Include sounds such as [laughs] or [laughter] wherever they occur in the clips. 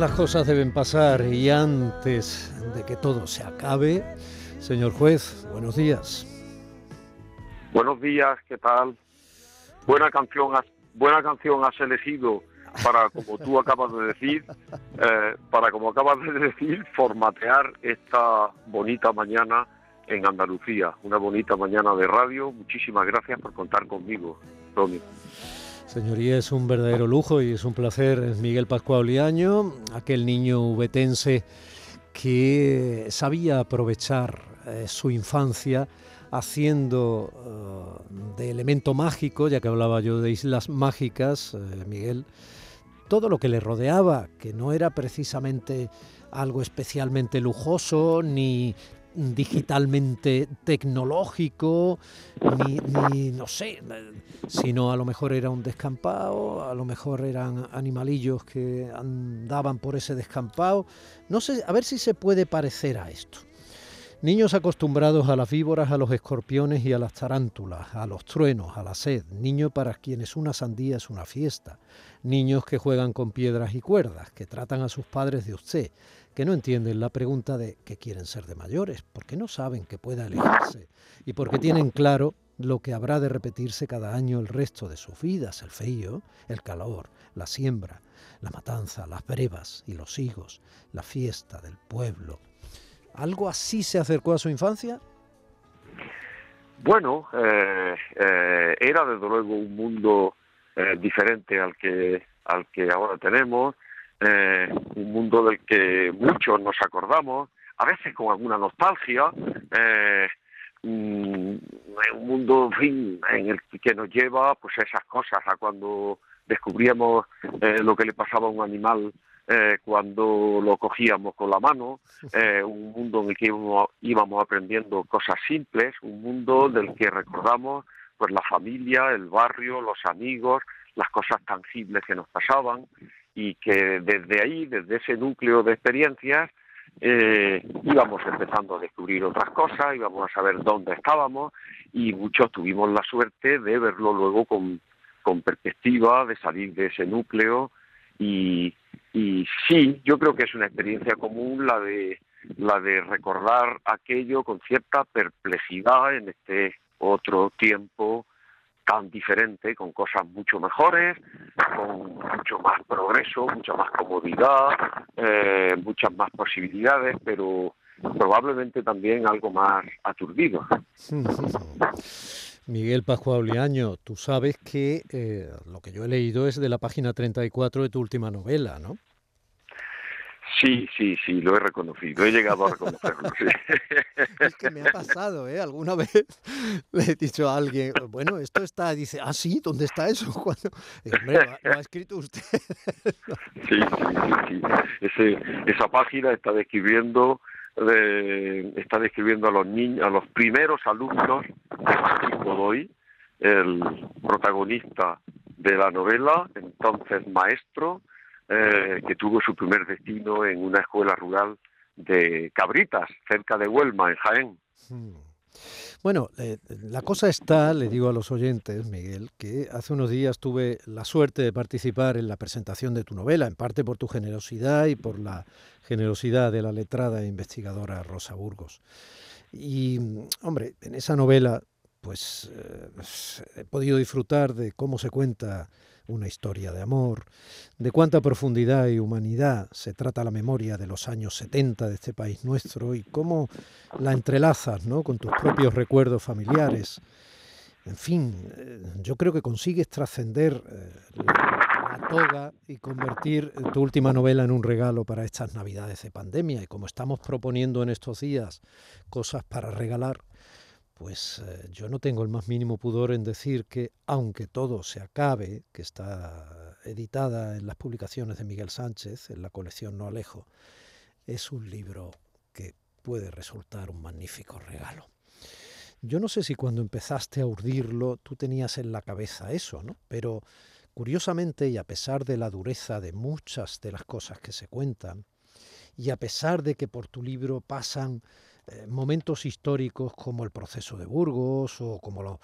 Las cosas deben pasar y antes de que todo se acabe, señor juez, buenos días. Buenos días, ¿qué tal? Buena canción has, buena canción has elegido para, como tú acabas de decir, [laughs] eh, para, como acabas de decir, formatear esta bonita mañana en Andalucía, una bonita mañana de radio. Muchísimas gracias por contar conmigo, Tony. Señoría, es un verdadero lujo y es un placer. Es Miguel Pascual Liaño, aquel niño ubetense que sabía aprovechar eh, su infancia haciendo eh, de elemento mágico, ya que hablaba yo de islas mágicas, eh, Miguel, todo lo que le rodeaba, que no era precisamente algo especialmente lujoso ni digitalmente tecnológico, ni, no sé, sino a lo mejor era un descampado, a lo mejor eran animalillos que andaban por ese descampado. No sé, a ver si se puede parecer a esto. Niños acostumbrados a las víboras, a los escorpiones y a las tarántulas, a los truenos, a la sed. Niños para quienes una sandía es una fiesta. Niños que juegan con piedras y cuerdas, que tratan a sus padres de usted, que no entienden la pregunta de qué quieren ser de mayores, porque no saben que pueda elegirse y porque tienen claro lo que habrá de repetirse cada año el resto de sus vidas, el frío, el calor, la siembra, la matanza, las brevas y los higos, la fiesta del pueblo, ¿Algo así se acercó a su infancia? Bueno, eh, eh, era desde luego un mundo eh, diferente al que al que ahora tenemos, un mundo del que muchos nos acordamos, a veces con alguna nostalgia, mm, un mundo en, en el que nos lleva pues esas cosas a cuando descubríamos lo que le pasaba a un animal eh, cuando lo cogíamos con la mano, eh, un mundo en el que íbamos, íbamos, aprendiendo cosas simples, un mundo del que recordamos pues la familia, el barrio, los amigos, las cosas tangibles que nos pasaban y que desde ahí, desde ese núcleo de experiencias, eh, íbamos empezando a descubrir otras cosas, íbamos a saber dónde estábamos y muchos tuvimos la suerte de verlo luego con, con perspectiva, de salir de ese núcleo y, y sí, yo creo que es una experiencia común la de la de recordar aquello con cierta perplejidad en este otro tiempo tan diferente, con cosas mucho mejores, con mucho más progreso, mucha más comodidad, eh, muchas más posibilidades, pero probablemente también algo más aturdido. [laughs] Miguel Pascual Liaño, tú sabes que eh, lo que yo he leído es de la página 34 de tu última novela, ¿no? Sí, sí, sí, lo he reconocido, he llegado a reconocerlo. Sí. [laughs] Es que me ha pasado, ¿eh? Alguna vez [laughs] le he dicho a alguien, bueno, esto está, dice, ah, sí, ¿dónde está eso? [laughs] Cuando, hombre, lo, ha, lo, ha escrito usted. Sí, sí, sí, sí. Ese, esa página está describiendo de, está describiendo a los niños, a los primeros alumnos de Francisco Doy, el protagonista de la novela, entonces maestro, eh, que tuvo su primer destino en una escuela rural de Cabritas, cerca de Huelma, en Jaén. Hmm. Bueno, eh, la cosa está, le digo a los oyentes, Miguel, que hace unos días tuve la suerte de participar en la presentación de tu novela, en parte por tu generosidad y por la generosidad de la letrada e investigadora Rosa Burgos. Y, hombre, en esa novela, pues eh, he podido disfrutar de cómo se cuenta una historia de amor, de cuánta profundidad y humanidad se trata la memoria de los años 70 de este país nuestro y cómo la entrelazas ¿no? con tus propios recuerdos familiares. En fin, eh, yo creo que consigues trascender eh, la, la toga y convertir tu última novela en un regalo para estas navidades de pandemia. Y como estamos proponiendo en estos días cosas para regalar, pues eh, yo no tengo el más mínimo pudor en decir que, aunque todo se acabe, que está editada en las publicaciones de Miguel Sánchez, en la colección No Alejo, es un libro que puede resultar un magnífico regalo. Yo no sé si cuando empezaste a urdirlo tú tenías en la cabeza eso, ¿no? Pero curiosamente, y a pesar de la dureza de muchas de las cosas que se cuentan, y a pesar de que por tu libro pasan eh, momentos históricos como el proceso de Burgos o como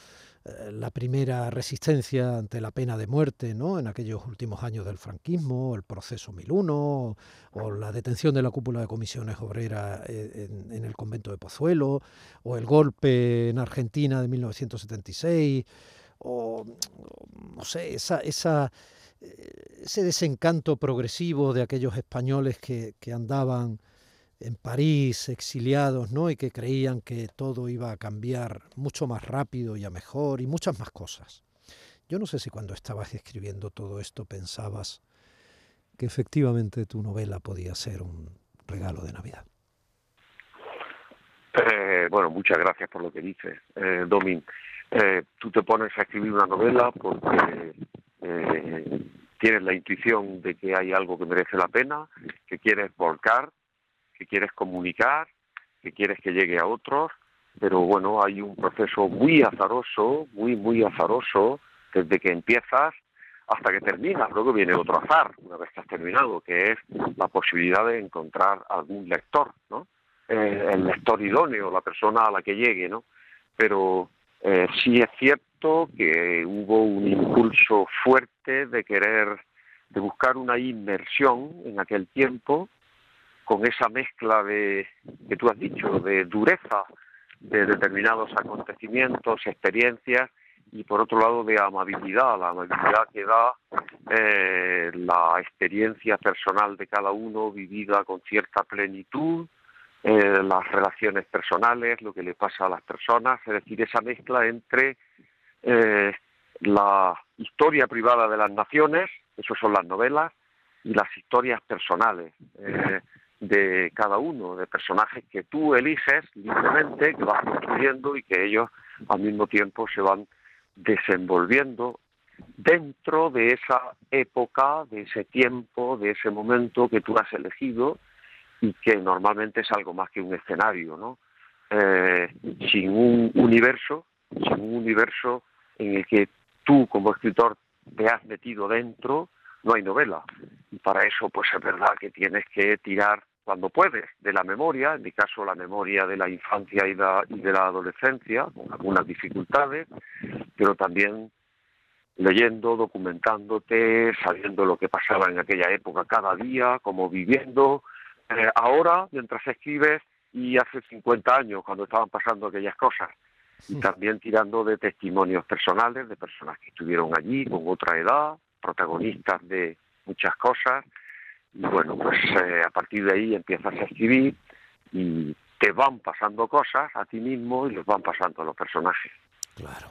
eh, la primera resistencia ante la pena de muerte ¿no? en aquellos últimos años del franquismo, el proceso 1001 o, la detención de la cúpula de comisiones obreras eh, en, el convento de Pozuelo o el golpe en Argentina de 1976 o no sé, esa, ese desencanto progresivo de aquellos españoles que andaban en París, exiliados, ¿no? Y que creían que todo iba a cambiar mucho más rápido y a mejor y muchas más cosas. Yo no sé si cuando estabas escribiendo todo esto pensabas que efectivamente tu novela podía ser un regalo de Navidad. Eh, bueno, muchas gracias por lo que dices, eh, Domin. Eh, tú te pones a escribir una novela porque tienes la intuición de que hay algo que merece la pena, que quieres volcar que quieres comunicar, que quieres que llegue a otros, pero bueno, hay un proceso muy azaroso, muy, muy azaroso, desde que empiezas hasta que terminas. Luego viene otro azar, una vez que has terminado, que es la posibilidad de encontrar algún lector, ¿no? El lector idóneo, la persona a la que llegue, ¿no? Pero eh, sí es cierto que hubo un impulso fuerte de querer, de buscar una inmersión en aquel tiempo, con esa mezcla de que tú has dicho, de dureza de determinados acontecimientos, experiencias, y por otro lado de amabilidad, la amabilidad que da eh, la experiencia personal de cada uno vivida con cierta plenitud, eh, las relaciones personales, lo que le pasa a las personas, es decir, esa mezcla entre eh, la historia privada de las naciones, eso son las novelas, y las historias personales de cada uno, de personajes que tú eliges libremente, que vas construyendo y que ellos al mismo tiempo se van desenvolviendo dentro de esa época, de ese tiempo, de ese momento que tú has elegido y que normalmente es algo más que un escenario, ¿no? Eh, sin un universo, sin un universo en el que tú como escritor te has metido dentro, no hay novela. Y para eso, pues es verdad que tienes que tirar cuando puedes de la memoria, en mi caso la memoria de la infancia y, de la adolescencia, con algunas dificultades, pero también leyendo, documentándote, sabiendo lo que pasaba en aquella época cada día, como viviendo. Eh, ahora, mientras escribes, y hace 50 años, cuando estaban pasando aquellas cosas, y también tirando de testimonios personales de personas que estuvieron allí con otra edad, protagonistas de muchas cosas. Y bueno, pues eh, a partir de ahí empiezas a escribir y te van pasando cosas a ti mismo y los van pasando a los personajes. Claro.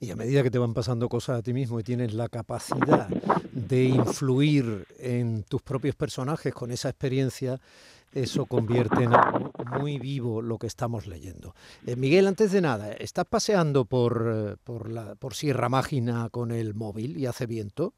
Y a medida que te van pasando cosas a ti mismo y tienes la capacidad de influir en tus propios personajes con esa experiencia, eso convierte en algo muy vivo lo que estamos leyendo. Eh, Miguel, antes de nada, ¿estás paseando por, eh, por, la, por Sierra Mágina con el móvil y hace viento?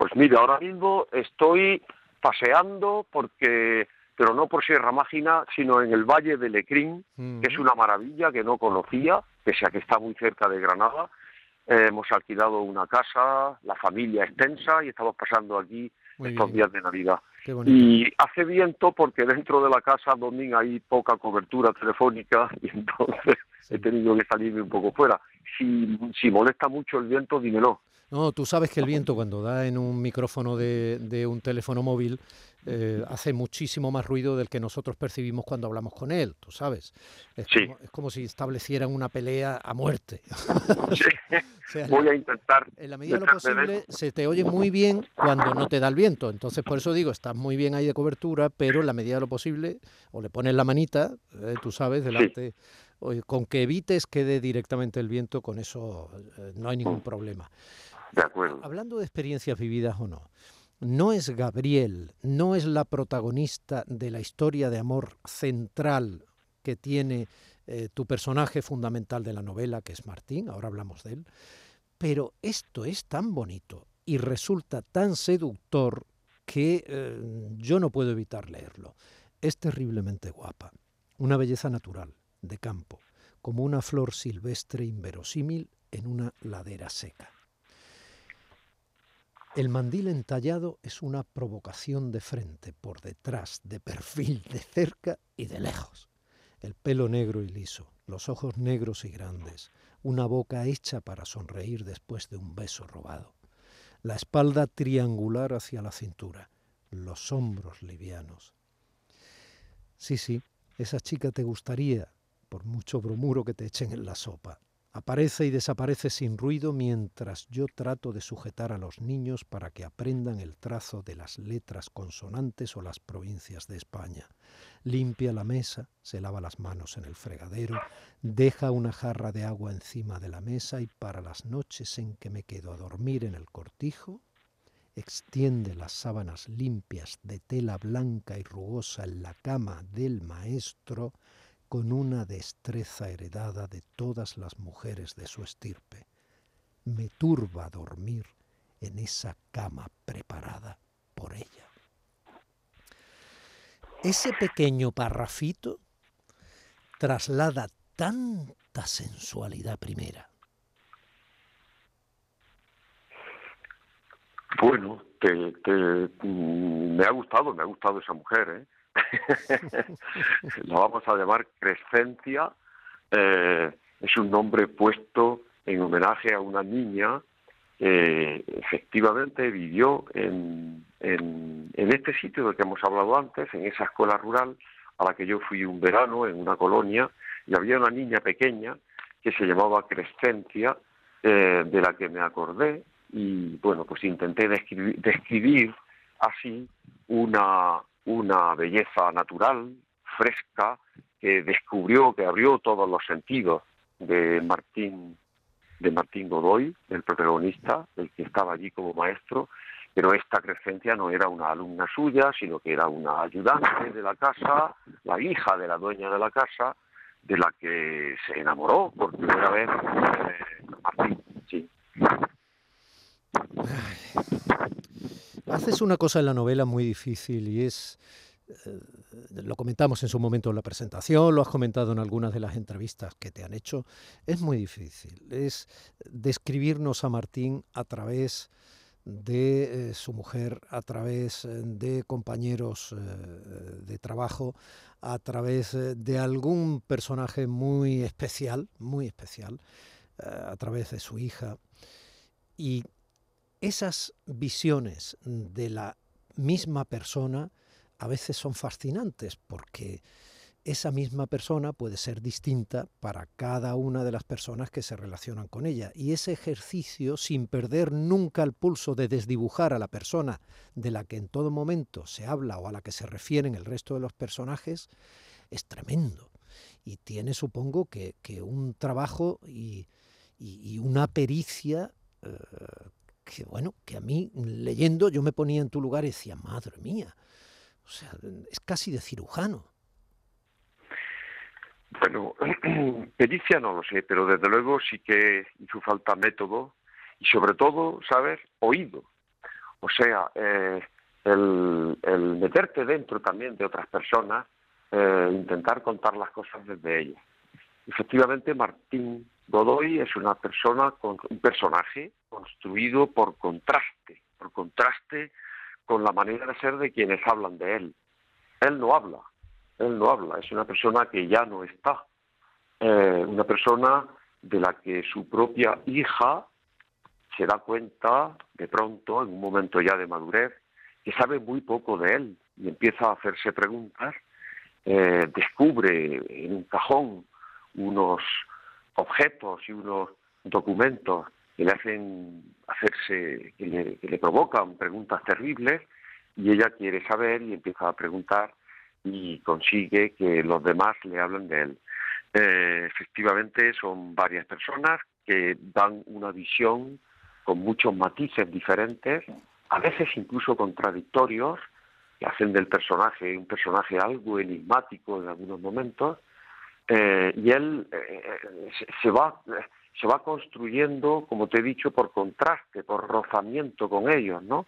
Pues mira, ahora mismo estoy paseando porque pero no por Sierra Mágina, sino en el Valle de Lecrín, que es una maravilla que no conocía, pese a que está muy cerca de Granada. Eh, hemos alquilado una casa, la familia extensa, y estamos pasando aquí estos días de Navidad. Y hace viento porque dentro de la casa, Domín, hay poca cobertura telefónica, [laughs] y entonces he tenido que salirme un poco fuera. Si, si molesta mucho el viento, dímelo. No, tú sabes que el viento cuando da en un micrófono de, de un teléfono móvil eh, hace muchísimo más ruido del que nosotros percibimos cuando hablamos con él, tú sabes. Es, como, es como, si establecieran una pelea a muerte. [laughs] Sí. Voy a intentar. En la medida de lo posible se te oye muy bien cuando no te da el viento. Entonces, por eso digo, estás muy bien ahí de cobertura, pero en la medida de lo posible, o le pones la manita, eh, tú sabes, delante. Con que evites que dé directamente el viento, con eso eh, no hay ningún Hablando de experiencias vividas o no, no es Gabriel, no es la protagonista de la historia de amor central que tiene eh, tu personaje fundamental de la novela, que es Martín, ahora hablamos de él, pero esto es tan bonito y resulta tan seductor que eh, yo no puedo evitar leerlo. Es terriblemente guapa, una belleza natural, de campo, como una flor silvestre inverosímil en una ladera seca. El mandil entallado es una provocación de frente, por detrás, de perfil, de cerca y de lejos. El pelo negro y liso, los ojos negros y grandes, una boca hecha para sonreír después de un beso robado, la espalda triangular hacia la cintura, los hombros livianos. Sí, sí, esa chica te gustaría, por mucho bromuro que te echen en la sopa. Aparece y desaparece sin ruido mientras yo trato de sujetar a los niños para que aprendan el trazo de las letras consonantes o las provincias de España. Limpia la mesa, se lava las manos en el fregadero, deja una jarra de agua encima de la mesa y para las noches en que me quedo a dormir en el cortijo, extiende las sábanas limpias de tela blanca y rugosa en la cama del maestro con una destreza heredada de todas las mujeres de su estirpe. Me turba dormir en esa cama preparada por ella. Ese pequeño parrafito traslada tanta sensualidad primera. Bueno, te, te, mm, me ha gustado, me ha gustado esa mujer, ¿eh? [laughs] la vamos a llamar Crescencia. Eh, es un nombre puesto en homenaje a una niña que efectivamente vivió en, en, este sitio del que hemos hablado antes, en esa escuela rural a la que yo fui un verano en una colonia, y había una niña pequeña que se llamaba Crescencia, eh, de la que me acordé, y bueno, pues intenté describir así una, una belleza natural, fresca, que descubrió, que abrió todos los sentidos de Martín, de Martín Godoy, el protagonista, el que estaba allí como maestro, pero esta Crescencia no era una alumna suya, sino que era una ayudante de la casa, la hija de la dueña de la casa, de la que se enamoró por primera vez eh, Martín. Sí. Haces una cosa en la novela muy difícil y es, eh, lo comentamos en su momento en la presentación, lo has comentado en algunas de las entrevistas que te han hecho, es muy difícil, es describirnos a Martín a través de eh, su mujer, a través eh, de compañeros de trabajo, a través de algún personaje muy especial, muy especial, a través de su hija. Y esas visiones de la misma persona a veces son fascinantes porque esa misma persona puede ser distinta para cada una de las personas que se relacionan con ella. Y ese ejercicio, sin perder nunca el pulso de desdibujar a la persona de la que en todo momento se habla o a la que se refieren el resto de los personajes, es tremendo. Y tiene, supongo, que, un trabajo y, una pericia eh, que bueno, que a mí leyendo yo me ponía en tu lugar y decía, madre mía, o sea, es casi de cirujano. Bueno, [clears throat] pericia no lo sé, pero desde luego sí que hizo falta método y sobre todo, ¿sabes? Oído. O sea, eh, el, meterte dentro también de otras personas, eh, intentar contar las cosas desde ellas. Efectivamente, Martín Godoy es una persona, con, un personaje construido por contraste, por contraste con la manera de ser de quienes hablan de él. Él no habla, él no habla, es una persona que ya no está, eh, una persona de la que su propia hija se da cuenta de pronto, en un momento ya de madurez, que sabe muy poco de él y empieza a hacerse preguntas, eh, descubre en un cajón unos objetos y unos documentos que le hacen hacerse, que le, provocan preguntas terribles y ella quiere saber y empieza a preguntar y consigue que los demás le hablen de él. Eh, efectivamente son varias personas que dan una visión con muchos matices diferentes, a veces incluso contradictorios, que hacen del personaje un personaje algo enigmático en algunos momentos, Eh, y él eh, se va se va construyendo, como te he dicho, por contraste, por rozamiento con ellos, ¿no?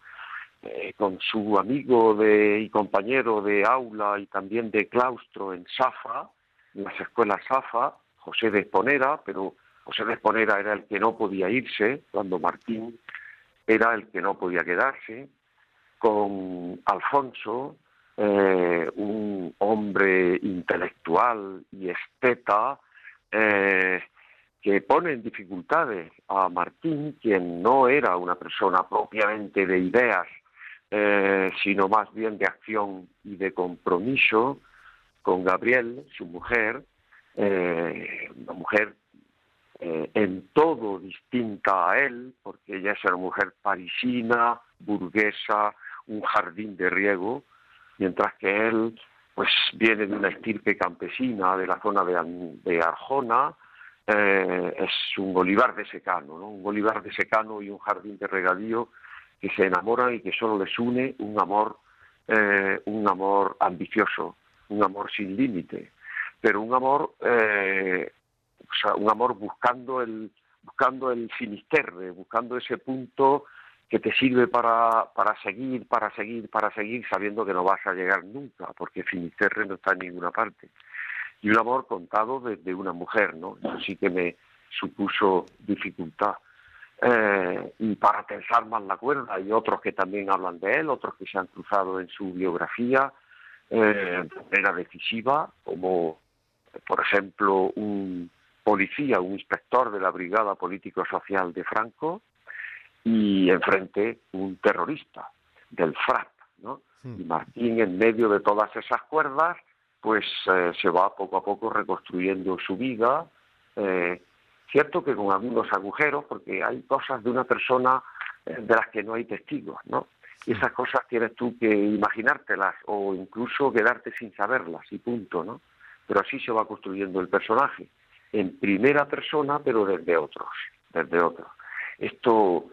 Eh, con su amigo de, y compañero de aula y también de claustro en Safa, en las escuelas Safa, José de Esponera, pero José de Esponera era el que no podía irse, cuando Martín era el que no podía quedarse, con Alfonso, eh, un hombre intelectual y esteta, eh, que pone en dificultades a Martín, quien no era una persona propiamente de ideas, eh, sino más bien de acción y de compromiso, con Gabriel, su mujer, eh, una mujer eh, en todo distinta a él, porque ella es una mujer parisina, burguesa, un jardín de riego, mientras que él pues viene de una estirpe campesina de la zona de, Arjona, eh, es un olivar de secano, ¿no? un olivar de secano y un jardín de regadío que se enamoran y que solo les une un amor, eh, un amor ambicioso, un amor sin límite, pero un amor, eh, un amor buscando el, buscando el finisterre, buscando ese punto que te sirve para, para seguir, para seguir, para seguir, sabiendo que no vas a llegar nunca, porque Finisterre no está en ninguna parte. Y un amor contado desde una mujer, ¿no? Eso sí que me supuso dificultad. Eh, y para tensar más la cuerda, hay otros que también hablan de él, otros que se han cruzado en su biografía eh, de manera decisiva, como por ejemplo un policía, un inspector de la Brigada Político-Social de Franco, y enfrente un terrorista del FRAP, ¿no? Y Martín, en medio de todas esas cuerdas, pues eh, se va poco a poco reconstruyendo su vida. eh, cierto que con algunos agujeros, porque hay cosas de una persona eh, de las que no hay testigos, ¿no? Y esas cosas tienes tú que imaginártelas o incluso quedarte sin saberlas y punto, ¿no? Pero así se va construyendo el personaje, en primera persona, pero desde otros, desde otros. Esto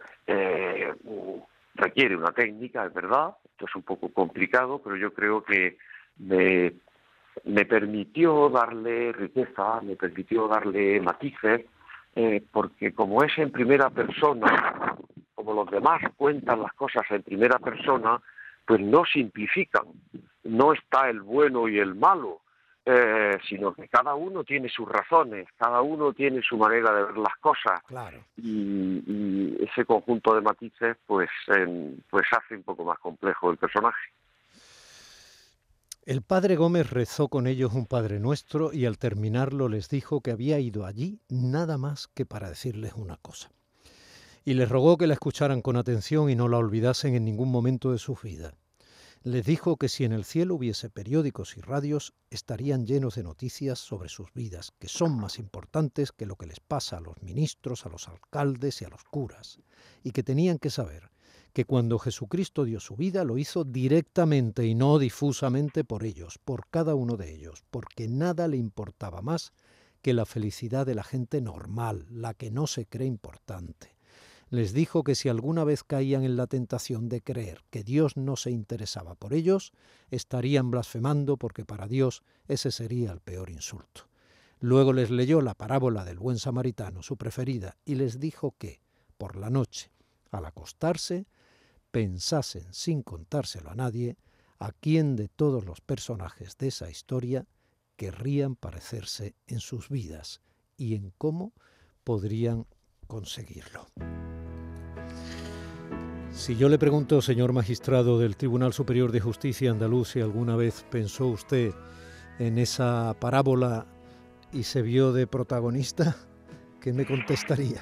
requiere una técnica, es verdad, esto es un poco complicado, pero yo creo que me, me permitió darle riqueza, me permitió darle matices, eh, porque como es en primera persona, como los demás cuentan las cosas en primera persona, pues no simplifican, no está el bueno y el malo, eh, sino que cada uno tiene sus razones, cada uno tiene su manera de ver las cosas Claro. y, y ese conjunto de matices pues pues hace un poco más complejo el personaje. El padre Gómez rezó con ellos un Padre Nuestro y al terminarlo les dijo que había ido allí nada más que para decirles una cosa. Y les rogó que la escucharan con atención y no la olvidasen en ningún momento de su vida. Les dijo que si en el cielo hubiese periódicos y radios, estarían llenos de noticias sobre sus vidas, que son más importantes que lo que les pasa a los ministros, a los alcaldes y a los curas, y que tenían que saber que cuando Jesucristo dio su vida lo hizo directamente y no difusamente por ellos, por cada uno de ellos, porque nada le importaba más que la felicidad de la gente normal, la que no se cree importante. Les dijo que si alguna vez caían en la tentación de creer que Dios no se interesaba por ellos, estarían blasfemando porque para Dios ese sería el peor insulto. Luego les leyó la parábola del buen samaritano, su preferida, y les dijo que, por la noche, al acostarse, pensasen sin contárselo a nadie a quién de todos los personajes de esa historia querrían parecerse en sus vidas y en cómo podrían conseguirlo. Si yo le pregunto, señor magistrado del Tribunal Superior de Justicia andaluz, si alguna vez pensó usted en esa parábola y se vio de protagonista, ¿qué me contestaría?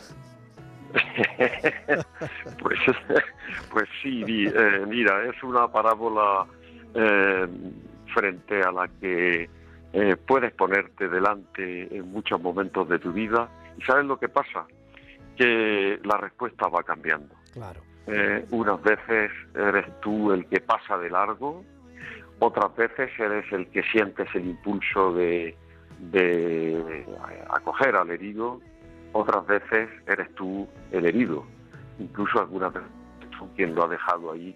[laughs] pues, [laughs] pues sí, eh, mira, es una parábola eh, frente a la que eh, puedes ponerte delante en muchos momentos de tu vida y sabes lo que pasa, que la respuesta va cambiando. Claro. Eh, unas veces eres tú el que pasa de largo, otras veces eres el que sientes el impulso de, de acoger al herido, otras veces eres tú el herido, incluso algunas veces tú quien lo ha dejado ahí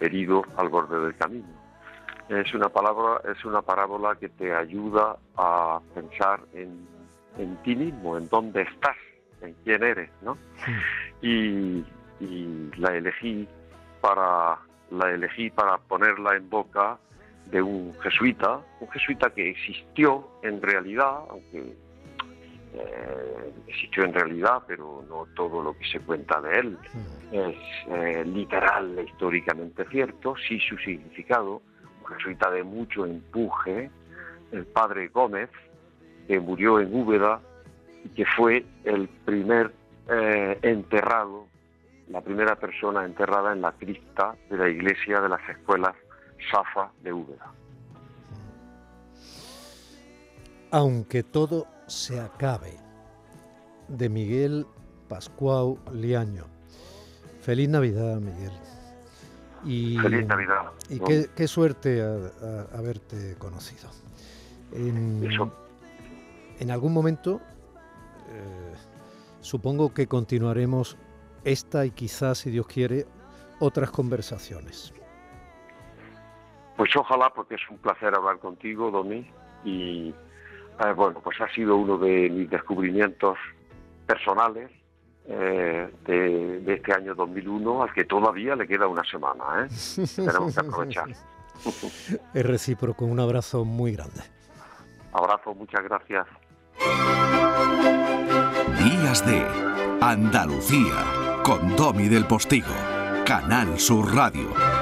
herido al borde del camino. es una palabra, es una parábola que te ayuda a pensar en, en ti mismo, en dónde estás, en quién eres, ¿no? Y, y la elegí para la elegí para ponerla en boca de un jesuita, un jesuita que existió en realidad, aunque eh, existió en realidad, pero no todo lo que se cuenta de él es eh, literal e históricamente cierto, sí su significado, jesuita de mucho empuje, el padre Gómez, que murió en Úbeda y que fue el primer eh, enterrado, la primera persona enterrada en la cripta de la iglesia de las escuelas Safa de Úbeda. Aunque todo se acabe, de Miguel Pascual Liaño. Feliz Navidad, Miguel. Y, Feliz Navidad. Y ¿no? qué, qué suerte a- a- haberte conocido. En, Eso. en algún momento, eh, supongo que continuaremos esta y quizás, si Dios quiere, otras conversaciones. Pues ojalá, porque es un placer hablar contigo, Domi, y eh, bueno, pues ha sido uno de mis descubrimientos personales eh, de, de este año 2001, al que todavía le queda una semana, ¿eh? [laughs] Tenemos que aprovechar. [laughs] Es recíproco, un abrazo muy grande. Abrazo, muchas gracias. Días de Andalucía con Domi del Postigo, Canal Sur Radio.